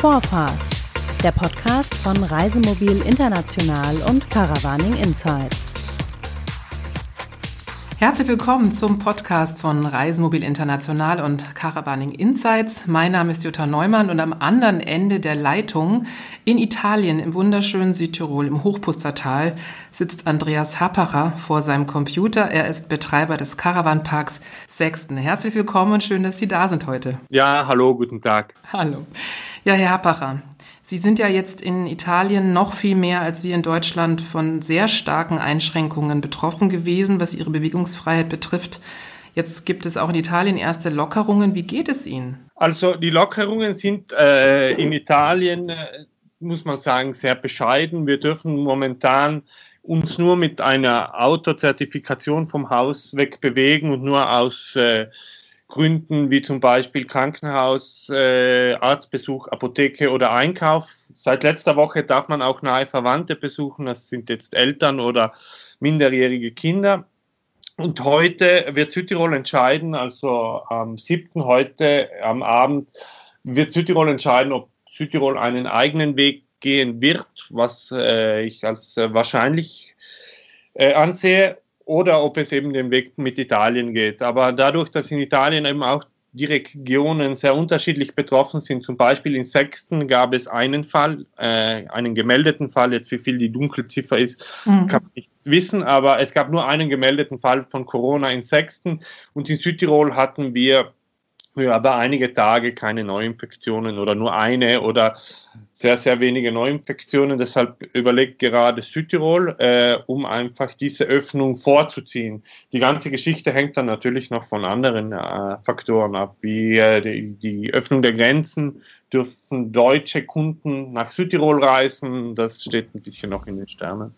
Vorfahrt, der Podcast von Reisemobil International und Caravaning Insights. Herzlich willkommen zum Podcast von Reisemobil International und Caravaning Insights. Mein Name ist Jutta Neumann und am anderen Ende der Leitung in Italien, im wunderschönen Südtirol, im Hochpustertal, sitzt Andreas Happacher vor seinem Computer. Er ist Betreiber des Caravanparks Sechsten. Herzlich willkommen und schön, dass Sie da sind heute. Ja, hallo, guten Tag. Hallo. Ja, Herr Happacher, Sie sind ja jetzt in Italien noch viel mehr als wir in Deutschland von sehr starken Einschränkungen betroffen gewesen, was Ihre Bewegungsfreiheit betrifft. Jetzt gibt es auch in Italien erste Lockerungen. Wie geht es Ihnen? Also die Lockerungen sind äh, in Italien, äh, muss man sagen, sehr bescheiden. Wir dürfen momentan uns nur mit einer Autozertifikation vom Haus weg bewegen und nur aus äh, Gründen wie zum Beispiel Krankenhaus, äh, Arztbesuch, Apotheke oder Einkauf. Seit letzter Woche darf man auch nahe Verwandte besuchen, das sind jetzt Eltern oder minderjährige Kinder. Und heute wird Südtirol entscheiden, also am 7. heute am Abend wird Südtirol entscheiden, ob Südtirol einen eigenen Weg gehen wird, was äh, ich als äh, wahrscheinlich äh, ansehe oder ob es eben den Weg mit Italien geht. Aber dadurch, dass in Italien eben auch die Regionen sehr unterschiedlich betroffen sind, zum Beispiel in Sechsten gab es einen Fall, äh, einen gemeldeten Fall, jetzt wie viel die Dunkelziffer ist, mhm. kann man nicht wissen, aber es gab nur einen gemeldeten Fall von Corona in Sechsten und in Südtirol hatten wir ja, aber einige Tage keine Neuinfektionen oder nur eine oder sehr, sehr wenige Neuinfektionen. Deshalb überlegt gerade Südtirol, äh, um einfach diese Öffnung vorzuziehen. Die ganze Geschichte hängt dann natürlich noch von anderen äh, Faktoren ab, wie äh, die, die, Öffnung der Grenzen. Dürfen deutsche Kunden nach Südtirol reisen? Das steht ein bisschen noch in den Sternen.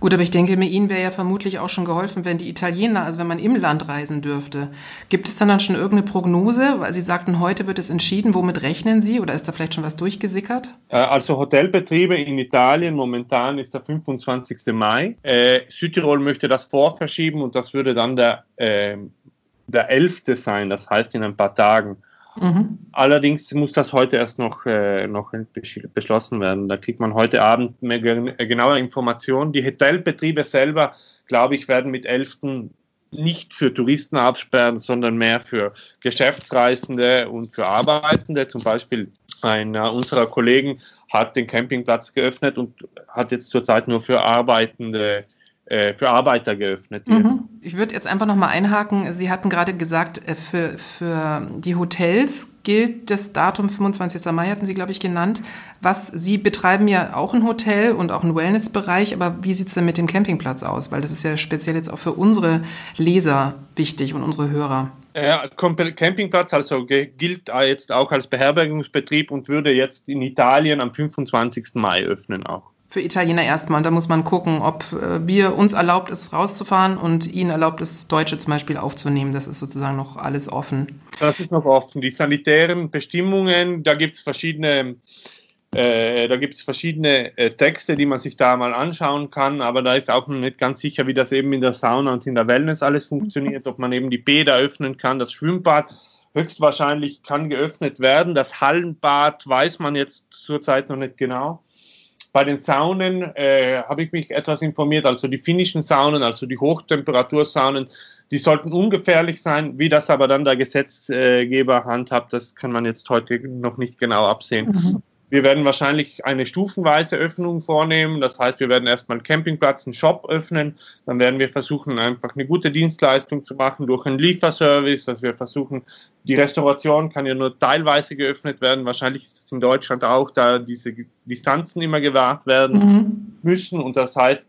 Gut, aber ich denke, mir Ihnen wäre ja vermutlich auch schon geholfen, wenn die Italiener, also wenn man im Land reisen dürfte. Gibt es dann, dann schon irgendeine Prognose? Weil Sie sagten, heute wird es entschieden. Womit rechnen Sie? Oder ist da vielleicht schon was durchgesickert? Äh, also Hotelbetriebe in Italien momentan ist der 25. Mai. Äh, Südtirol möchte das vorverschieben und das würde dann der, äh, der 11. sein, das heißt in ein paar Tagen. Mhm. Allerdings muss das heute erst noch, äh, noch beschlossen werden. Da kriegt man heute Abend mehr genaue Informationen. Die Hotelbetriebe selber, glaube ich, werden mit 11. nicht für Touristen absperren, sondern mehr für Geschäftsreisende und für Arbeitende. Zum Beispiel einer unserer Kollegen hat den Campingplatz geöffnet und hat jetzt zurzeit nur für Arbeitende äh, äh, für Arbeiter geöffnet. Mhm. Ich würde jetzt einfach nochmal einhaken. Sie hatten gerade gesagt, äh, für, für die Hotels gilt das Datum 25. Mai, hatten Sie, glaube ich, genannt. Was Sie betreiben ja auch ein Hotel und auch einen Wellnessbereich, aber wie sieht es denn mit dem Campingplatz aus? Weil das ist ja speziell jetzt auch für unsere Leser wichtig und unsere Hörer. Ja, Campingplatz also gilt jetzt auch als Beherbergungsbetrieb und würde jetzt in Italien am 25. Mai öffnen auch für Italiener erstmal. Und da muss man gucken, ob äh, wir uns erlaubt ist, rauszufahren und ihnen erlaubt ist, Deutsche zum Beispiel aufzunehmen. Das ist sozusagen noch alles offen. Das ist noch offen. Die sanitären Bestimmungen, da gibt es verschiedene, äh, da gibt es verschiedene äh, Texte, die man sich da mal anschauen kann, aber da ist auch noch nicht ganz sicher, wie das eben in der Sauna und in der Wellness alles funktioniert, ob man eben die Bäder öffnen kann, das Schwimmbad höchstwahrscheinlich kann geöffnet werden. Das Hallenbad weiß man jetzt zurzeit noch nicht genau. Bei den Saunen äh, habe ich mich etwas informiert. Also die finnischen Saunen, also die Hochtemperatursaunen, die sollten ungefährlich sein. Wie das aber dann der Gesetzgeber handhabt, das kann man jetzt heute noch nicht genau absehen. Mhm. Wir werden wahrscheinlich eine stufenweise Öffnung vornehmen. Das heißt, wir werden erstmal einen Campingplatz, einen Shop öffnen. Dann werden wir versuchen, einfach eine gute Dienstleistung zu machen durch einen Lieferservice, dass wir versuchen, die Restauration kann ja nur teilweise geöffnet werden. Wahrscheinlich ist es in Deutschland auch, da diese Distanzen immer gewahrt werden mhm. müssen. Und das heißt,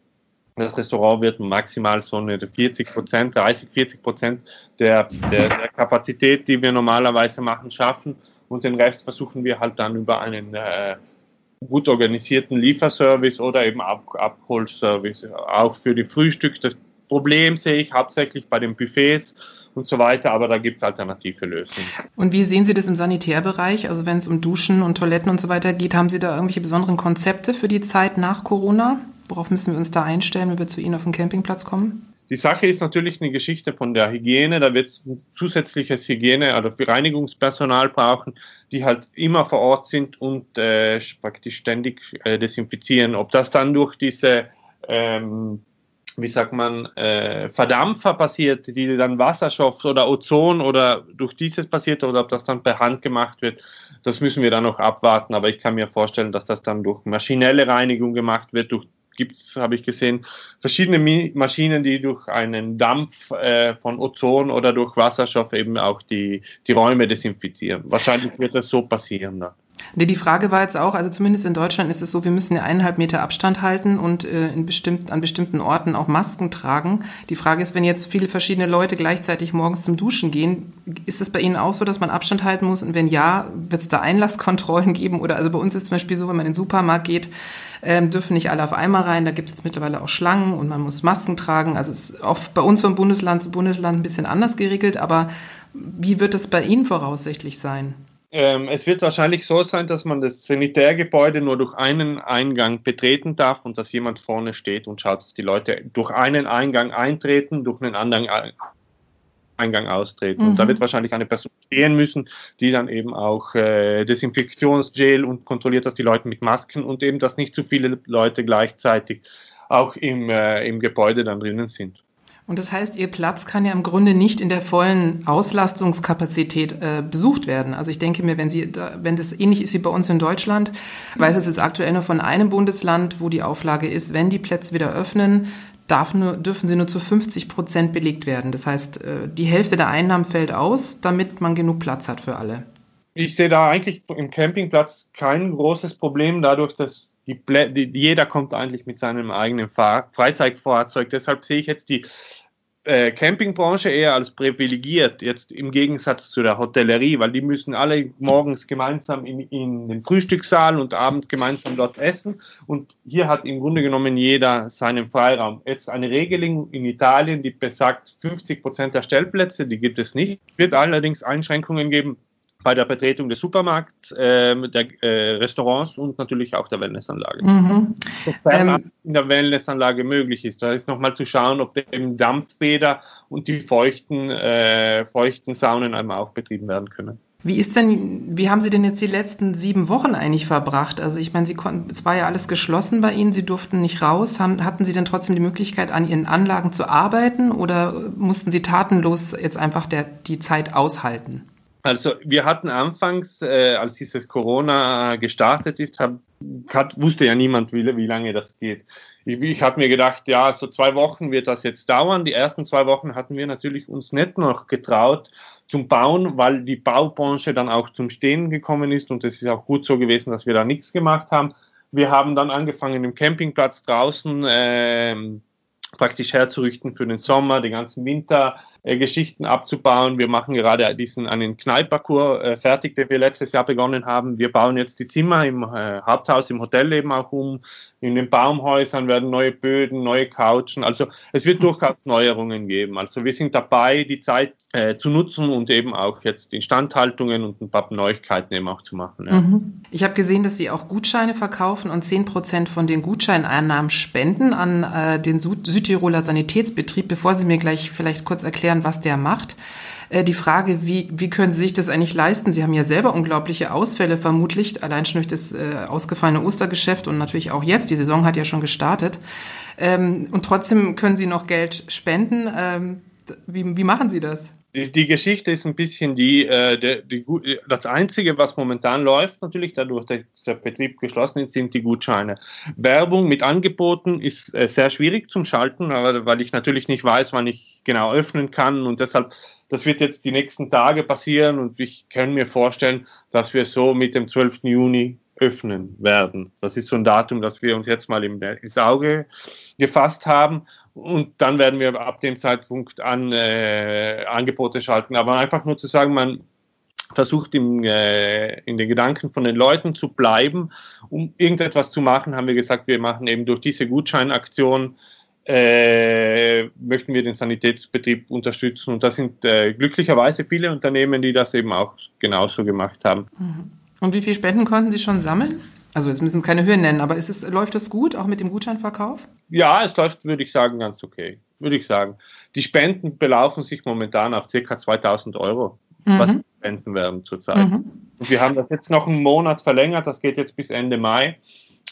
das Restaurant wird maximal so eine 40 Prozent, 30, 40 Prozent der, der, der Kapazität, die wir normalerweise machen, schaffen und den Rest versuchen wir halt dann über einen äh, gut organisierten Lieferservice oder eben Ab Abholservice, auch für die Frühstück. Das Problem sehe ich hauptsächlich bei den Buffets und so weiter, aber da gibt es alternative Lösungen. Und wie sehen Sie das im Sanitärbereich? Also wenn es um Duschen und Toiletten und so weiter geht, haben Sie da irgendwelche besonderen Konzepte für die Zeit nach Corona? Worauf müssen wir uns da einstellen, wenn wir zu Ihnen auf den Campingplatz kommen? Die Sache ist natürlich eine Geschichte von der Hygiene. Da wird es zusätzliches Hygiene- oder Reinigungspersonal brauchen, die halt immer vor Ort sind und äh, praktisch ständig äh, desinfizieren. Ob das dann durch diese ähm, wie sagt man, äh, Verdampfer passiert, die dann Wasserstoff oder Ozon oder durch dieses passiert oder ob das dann per Hand gemacht wird, das müssen wir dann noch abwarten. Aber ich kann mir vorstellen, dass das dann durch maschinelle Reinigung gemacht wird, durch gibt es, habe ich gesehen, verschiedene Maschinen, die durch einen Dampf äh, von Ozon oder durch Wasserstoff eben auch die, die Räume desinfizieren. Wahrscheinlich wird das so passieren. Dann. Nee, die Frage war jetzt auch, also zumindest in Deutschland ist es so, wir müssen ja eineinhalb Meter Abstand halten und äh, in bestimmt, an bestimmten Orten auch Masken tragen. Die Frage ist, wenn jetzt viele verschiedene Leute gleichzeitig morgens zum Duschen gehen, ist es bei Ihnen auch so, dass man Abstand halten muss? Und wenn ja, wird es da Einlasskontrollen geben? Oder also bei uns ist zum Beispiel so, wenn man in den Supermarkt geht, ähm, dürfen nicht alle auf einmal rein. Da gibt es jetzt mittlerweile auch Schlangen und man muss Masken tragen. Also es ist oft bei uns von Bundesland zu Bundesland ein bisschen anders geregelt. Aber wie wird es bei Ihnen voraussichtlich sein? Ähm, es wird wahrscheinlich so sein, dass man das Sanitärgebäude nur durch einen Eingang betreten darf und dass jemand vorne steht und schaut, dass die Leute durch einen Eingang eintreten, durch einen anderen Eingang austreten. Mhm. Und da mhm. wird wahrscheinlich eine Person stehen müssen, die dann eben auch äh, Desinfektionsgel und kontrolliert, dass die Leute mit Masken und eben, dass nicht zu viele Leute gleichzeitig auch im, äh, im Gebäude dann drinnen sind. Und das heißt, Ihr Platz kann ja im Grunde nicht in der vollen Auslastungskapazität äh, besucht werden. Also ich denke mir, wenn Sie, wenn das ähnlich ist wie bei uns in Deutschland, weiß es jetzt aktuell nur von einem Bundesland, wo die Auflage ist, wenn die Plätze wieder öffnen, darf nur, dürfen sie nur zu 50 Prozent belegt werden. Das heißt, äh, die Hälfte der Einnahmen fällt aus, damit man genug Platz hat für alle. Ich sehe da eigentlich im Campingplatz kein großes Problem, dadurch, dass die, die, jeder kommt eigentlich mit seinem eigenen Fahr Freizeitfahrzeug. Deshalb sehe ich jetzt die äh, Campingbranche eher als privilegiert, jetzt im Gegensatz zu der Hotellerie, weil die müssen alle morgens gemeinsam in, in den Frühstückssaal und abends gemeinsam dort essen. Und hier hat im Grunde genommen jeder seinen Freiraum. Jetzt eine Regelung in Italien, die besagt 50 Prozent der Stellplätze, die gibt es nicht. Es wird allerdings Einschränkungen geben bei der Betretung des Supermarkts, äh, der äh, Restaurants und natürlich auch der Wellnessanlage. Mhm. Sofern ähm, in der Wellnessanlage möglich ist. Da ist nochmal zu schauen, ob eben Dampfbäder und die feuchten, äh, feuchten Saunen einmal auch betrieben werden können. Wie ist denn, wie haben Sie denn jetzt die letzten sieben Wochen eigentlich verbracht? Also ich meine, Sie konnten, es war ja alles geschlossen bei Ihnen, Sie durften nicht raus. Haben, hatten Sie denn trotzdem die Möglichkeit, an Ihren Anlagen zu arbeiten oder mussten Sie tatenlos jetzt einfach der, die Zeit aushalten? Also wir hatten anfangs, äh, als dieses Corona gestartet ist, hab, hat, wusste ja niemand, wie, wie lange das geht. Ich, ich habe mir gedacht, ja, so zwei Wochen wird das jetzt dauern. Die ersten zwei Wochen hatten wir natürlich uns nicht noch getraut zum Bauen, weil die Baubranche dann auch zum Stehen gekommen ist und es ist auch gut so gewesen, dass wir da nichts gemacht haben. Wir haben dann angefangen im Campingplatz draußen äh, praktisch herzurichten für den Sommer, den ganzen Winter äh, Geschichten abzubauen. Wir machen gerade diesen einen Kneippparcours äh, fertig, den wir letztes Jahr begonnen haben. Wir bauen jetzt die Zimmer im äh, Haupthaus, im Hotel eben auch um. In den Baumhäusern werden neue Böden, neue Couchen. Also es wird durchaus Neuerungen geben. Also wir sind dabei, die Zeit äh, zu nutzen und eben auch jetzt Instandhaltungen und ein paar Neuigkeiten eben auch zu machen. Ja. Mhm. Ich habe gesehen, dass Sie auch Gutscheine verkaufen und 10 Prozent von den Gutscheineinnahmen spenden an äh, den Süd Südtiroler Sanitätsbetrieb. Bevor Sie mir gleich vielleicht kurz erklären, erklären, was der macht. Äh, die Frage, wie, wie können Sie sich das eigentlich leisten? Sie haben ja selber unglaubliche Ausfälle vermutlich, allein schon durch das äh, ausgefallene Ostergeschäft und natürlich auch jetzt. Die Saison hat ja schon gestartet. Ähm, und trotzdem können Sie noch Geld spenden. Ähm, wie, wie machen Sie das? Die, die, Geschichte ist ein bisschen die, äh, der, die, das Einzige, was momentan läuft, natürlich dadurch, dass der Betrieb geschlossen ist, sind die Gutscheine. Werbung mit Angeboten ist äh, sehr schwierig zum Schalten, aber, weil ich natürlich nicht weiß, wann ich genau öffnen kann und deshalb, das wird jetzt die nächsten Tage passieren und ich kann mir vorstellen, dass wir so mit dem 12. Juni öffnen werden. Das ist so ein Datum, das wir uns jetzt mal ins Auge gefasst haben. Und dann werden wir ab dem Zeitpunkt an äh, Angebote schalten. Aber einfach nur zu sagen, man versucht im, äh, in den Gedanken von den Leuten zu bleiben, um irgendetwas zu machen, haben wir gesagt, wir machen eben durch diese Gutscheinaktion äh, möchten wir den Sanitätsbetrieb unterstützen. Und das sind äh, glücklicherweise viele Unternehmen, die das eben auch genauso gemacht haben. Mhm. Und wie viele Spenden konnten Sie schon sammeln? Also jetzt müssen Sie keine Höhen nennen, aber es, läuft das gut, auch mit dem Gutscheinverkauf? Ja, es läuft, würde ich sagen, ganz okay. würde ich sagen. Die Spenden belaufen sich momentan auf ca. 2000 Euro, mhm. was spenden werden zurzeit. Mhm. Und wir haben das jetzt noch einen Monat verlängert, das geht jetzt bis Ende Mai.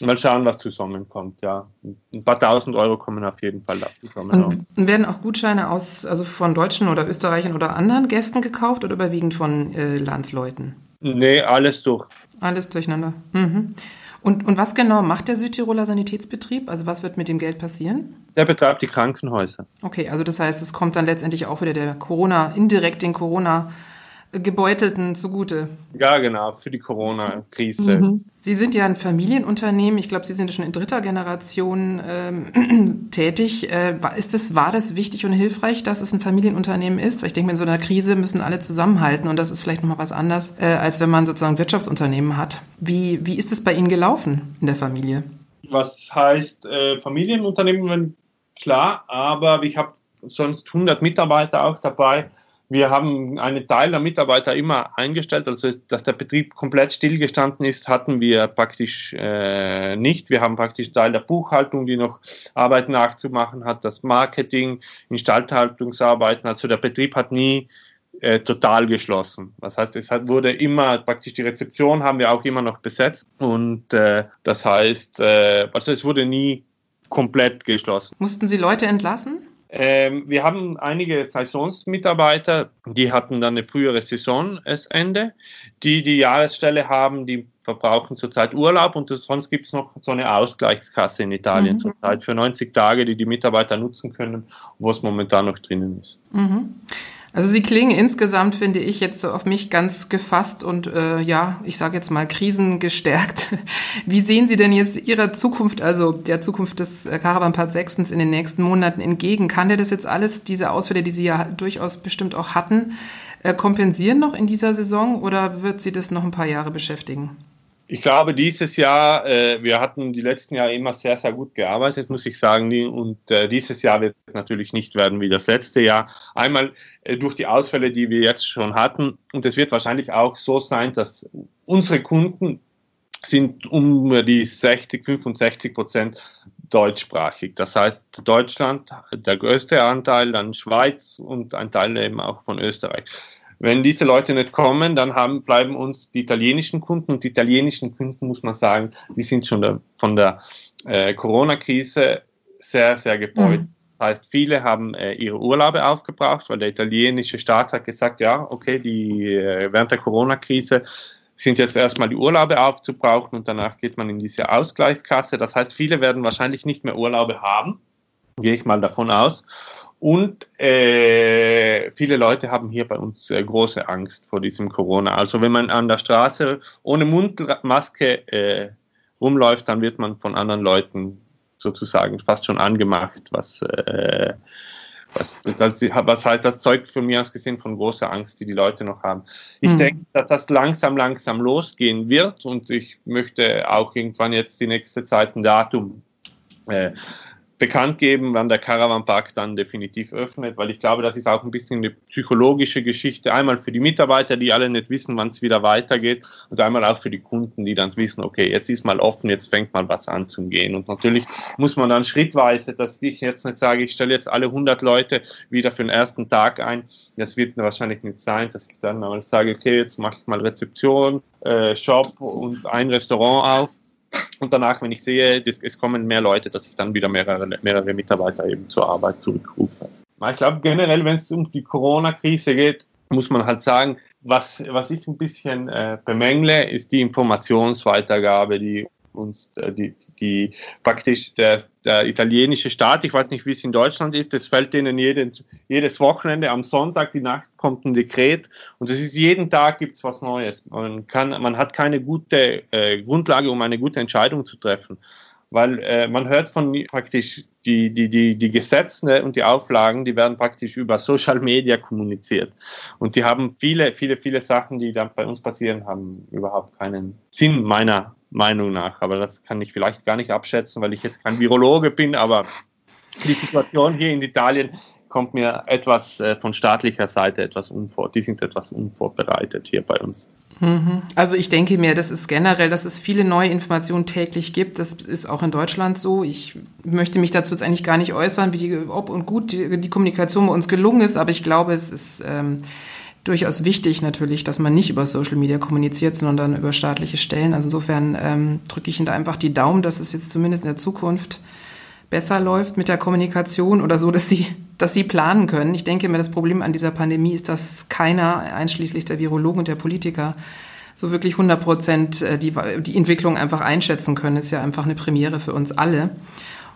Mal schauen, was zusammenkommt. Ja, ein paar tausend Euro kommen auf jeden Fall zusammen. Und werden auch Gutscheine aus, also von Deutschen oder Österreichern oder anderen Gästen gekauft oder überwiegend von äh, Landsleuten? Nee, alles durch. Alles durcheinander. Mhm. Und, und was genau macht der Südtiroler Sanitätsbetrieb? Also was wird mit dem Geld passieren? Der betreibt die Krankenhäuser. Okay, also das heißt, es kommt dann letztendlich auch wieder der Corona, indirekt den Corona- Gebeutelten zugute. Ja, genau, für die Corona-Krise. Mhm. Sie sind ja ein Familienunternehmen. Ich glaube, Sie sind schon in dritter Generation ähm, tätig. Äh, ist das, war das wichtig und hilfreich, dass es ein Familienunternehmen ist? Weil ich denke, in so einer Krise müssen alle zusammenhalten und das ist vielleicht nochmal was anderes, äh, als wenn man sozusagen Wirtschaftsunternehmen hat. Wie, wie ist es bei Ihnen gelaufen in der Familie? Was heißt äh, Familienunternehmen? Klar, aber ich habe sonst 100 Mitarbeiter auch dabei wir haben einen Teil der Mitarbeiter immer eingestellt, also dass der Betrieb komplett stillgestanden ist, hatten wir praktisch äh, nicht. Wir haben praktisch Teil der Buchhaltung, die noch Arbeit nachzumachen hat, das Marketing, Instandhaltungsarbeiten. Also der Betrieb hat nie äh, total geschlossen. Das heißt, es hat, wurde immer praktisch die Rezeption haben wir auch immer noch besetzt und äh, das heißt, äh, also es wurde nie komplett geschlossen. Mussten Sie Leute entlassen? Ähm, wir haben einige Saisonsmitarbeiter, die hatten dann eine frühere Saisonende. Die die Jahresstelle haben, die verbrauchen zurzeit Urlaub und sonst gibt es noch so eine Ausgleichskasse in Italien mhm. zurzeit für 90 Tage, die die Mitarbeiter nutzen können, wo es momentan noch drinnen ist. Mhm. Also sie klingen insgesamt, finde ich, jetzt so auf mich ganz gefasst und äh, ja, ich sage jetzt mal krisengestärkt. Wie sehen Sie denn jetzt Ihrer Zukunft, also der Zukunft des äh, Caravan-Part 6 in den nächsten Monaten entgegen? Kann der das jetzt alles, diese Ausfälle, die Sie ja durchaus bestimmt auch hatten, äh, kompensieren noch in dieser Saison oder wird Sie das noch ein paar Jahre beschäftigen? Ich glaube, dieses Jahr, äh, wir hatten die letzten Jahre immer sehr, sehr gut gearbeitet, muss ich sagen. Und äh, dieses Jahr wird natürlich nicht werden wie das letzte Jahr. Einmal äh, durch die Ausfälle, die wir jetzt schon hatten. Und es wird wahrscheinlich auch so sein, dass unsere Kunden sind um die 60, 65 Prozent deutschsprachig. Das heißt, Deutschland, der größte Anteil, dann Schweiz und ein Teil eben auch von Österreich. Wenn diese Leute nicht kommen, dann haben, bleiben uns die italienischen Kunden und die italienischen Kunden, muss man sagen, die sind schon der, von der äh, Corona-Krise sehr, sehr gebeut. Mhm. Das heißt, viele haben äh, ihre Urlaube aufgebraucht, weil der italienische Staat hat gesagt, ja, okay, die, äh, während der Corona-Krise sind jetzt erstmal die Urlaube aufzubrauchen und danach geht man in diese Ausgleichskasse. Das heißt, viele werden wahrscheinlich nicht mehr Urlaube haben, gehe ich mal davon aus. Und äh, viele Leute haben hier bei uns äh, große Angst vor diesem Corona. Also wenn man an der Straße ohne Mundmaske äh, rumläuft, dann wird man von anderen Leuten sozusagen fast schon angemacht, was, äh, was, das, was heißt, das zeugt von mir aus gesehen von großer Angst, die die Leute noch haben. Ich mhm. denke, dass das langsam, langsam losgehen wird und ich möchte auch irgendwann jetzt die nächste Zeit ein Datum äh, bekannt geben, wann der Caravan-Park dann definitiv öffnet, weil ich glaube, das ist auch ein bisschen eine psychologische Geschichte. Einmal für die Mitarbeiter, die alle nicht wissen, wann es wieder weitergeht, und einmal auch für die Kunden, die dann wissen, okay, jetzt ist mal offen, jetzt fängt mal was an zu gehen. Und natürlich muss man dann schrittweise, dass ich jetzt nicht sage, ich stelle jetzt alle 100 Leute wieder für den ersten Tag ein. Das wird wahrscheinlich nicht sein, dass ich dann mal sage, okay, jetzt mache ich mal Rezeption, äh, Shop und ein Restaurant auf und danach, wenn ich sehe, es kommen mehr Leute, dass ich dann wieder mehrere, mehrere Mitarbeiter eben zur Arbeit zurückrufe. Ich glaube generell, wenn es um die Corona-Krise geht, muss man halt sagen, was, was ich ein bisschen äh, bemängle, ist die Informationsweitergabe, die uns äh, die, die praktisch der, der italienische Staat, ich weiß nicht, wie es in Deutschland ist, es fällt denen jeden, jedes Wochenende am Sonntag, die Nacht kommt ein Dekret und es ist jeden Tag gibt es was Neues. Man, kann, man hat keine gute äh, Grundlage, um eine gute Entscheidung zu treffen. Weil äh, man hört von praktisch die, die, die, die Gesetze und die Auflagen, die werden praktisch über Social Media kommuniziert. Und die haben viele, viele, viele Sachen, die dann bei uns passieren, haben überhaupt keinen Sinn meiner Meinung nach. Aber das kann ich vielleicht gar nicht abschätzen, weil ich jetzt kein Virologe bin. Aber die Situation hier in Italien kommt mir etwas äh, von staatlicher Seite etwas unvor. Die sind etwas unvorbereitet hier bei uns. Mhm. Also ich denke mir, das ist generell, dass es viele neue Informationen täglich gibt. Das ist auch in Deutschland so. Ich möchte mich dazu jetzt eigentlich gar nicht äußern, wie die, ob und gut die, die Kommunikation bei uns gelungen ist, aber ich glaube, es ist ähm, durchaus wichtig natürlich, dass man nicht über Social Media kommuniziert, sondern über staatliche Stellen. Also insofern ähm, drücke ich Ihnen da einfach die Daumen, dass es jetzt zumindest in der Zukunft besser läuft mit der Kommunikation oder so, dass sie, dass sie planen können. Ich denke mir, das Problem an dieser Pandemie ist, dass keiner, einschließlich der Virologen und der Politiker, so wirklich 100 Prozent äh, die, die Entwicklung einfach einschätzen können. Das ist ja einfach eine Premiere für uns alle.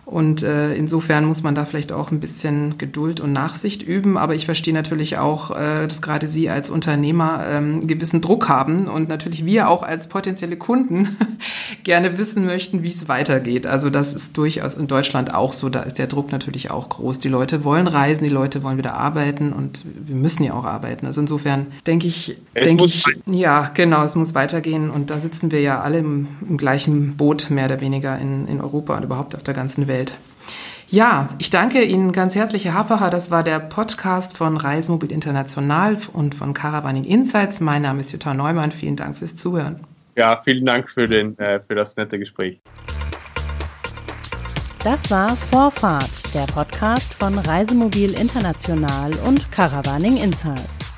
Und äh, insofern muss man da vielleicht auch ein bisschen Geduld und Nachsicht üben. Aber ich verstehe natürlich auch, äh, dass gerade Sie als Unternehmer ähm, gewissen Druck haben und natürlich wir auch als potenzielle Kunden gerne wissen möchten, wie es weitergeht. Also das ist durchaus in Deutschland auch so. Da ist der Druck natürlich auch groß. Die Leute wollen reisen, die Leute wollen wieder arbeiten und wir müssen ja auch arbeiten. Also insofern denke ich, denke ich, ja, genau, es muss weitergehen. Und da sitzen wir ja alle im, im gleichen Boot mehr oder weniger in, in Europa und überhaupt auf der ganzen Welt. Welt. Ja, ich danke Ihnen ganz herzlich, Herr Hapacher. Das war der Podcast von Reisemobil International und von Caravaning Insights. Mein Name ist Jutta Neumann. Vielen Dank fürs Zuhören. Ja, vielen Dank für, den, äh, für das nette Gespräch. Das war Vorfahrt, der Podcast von Reisemobil International und Caravaning Insights.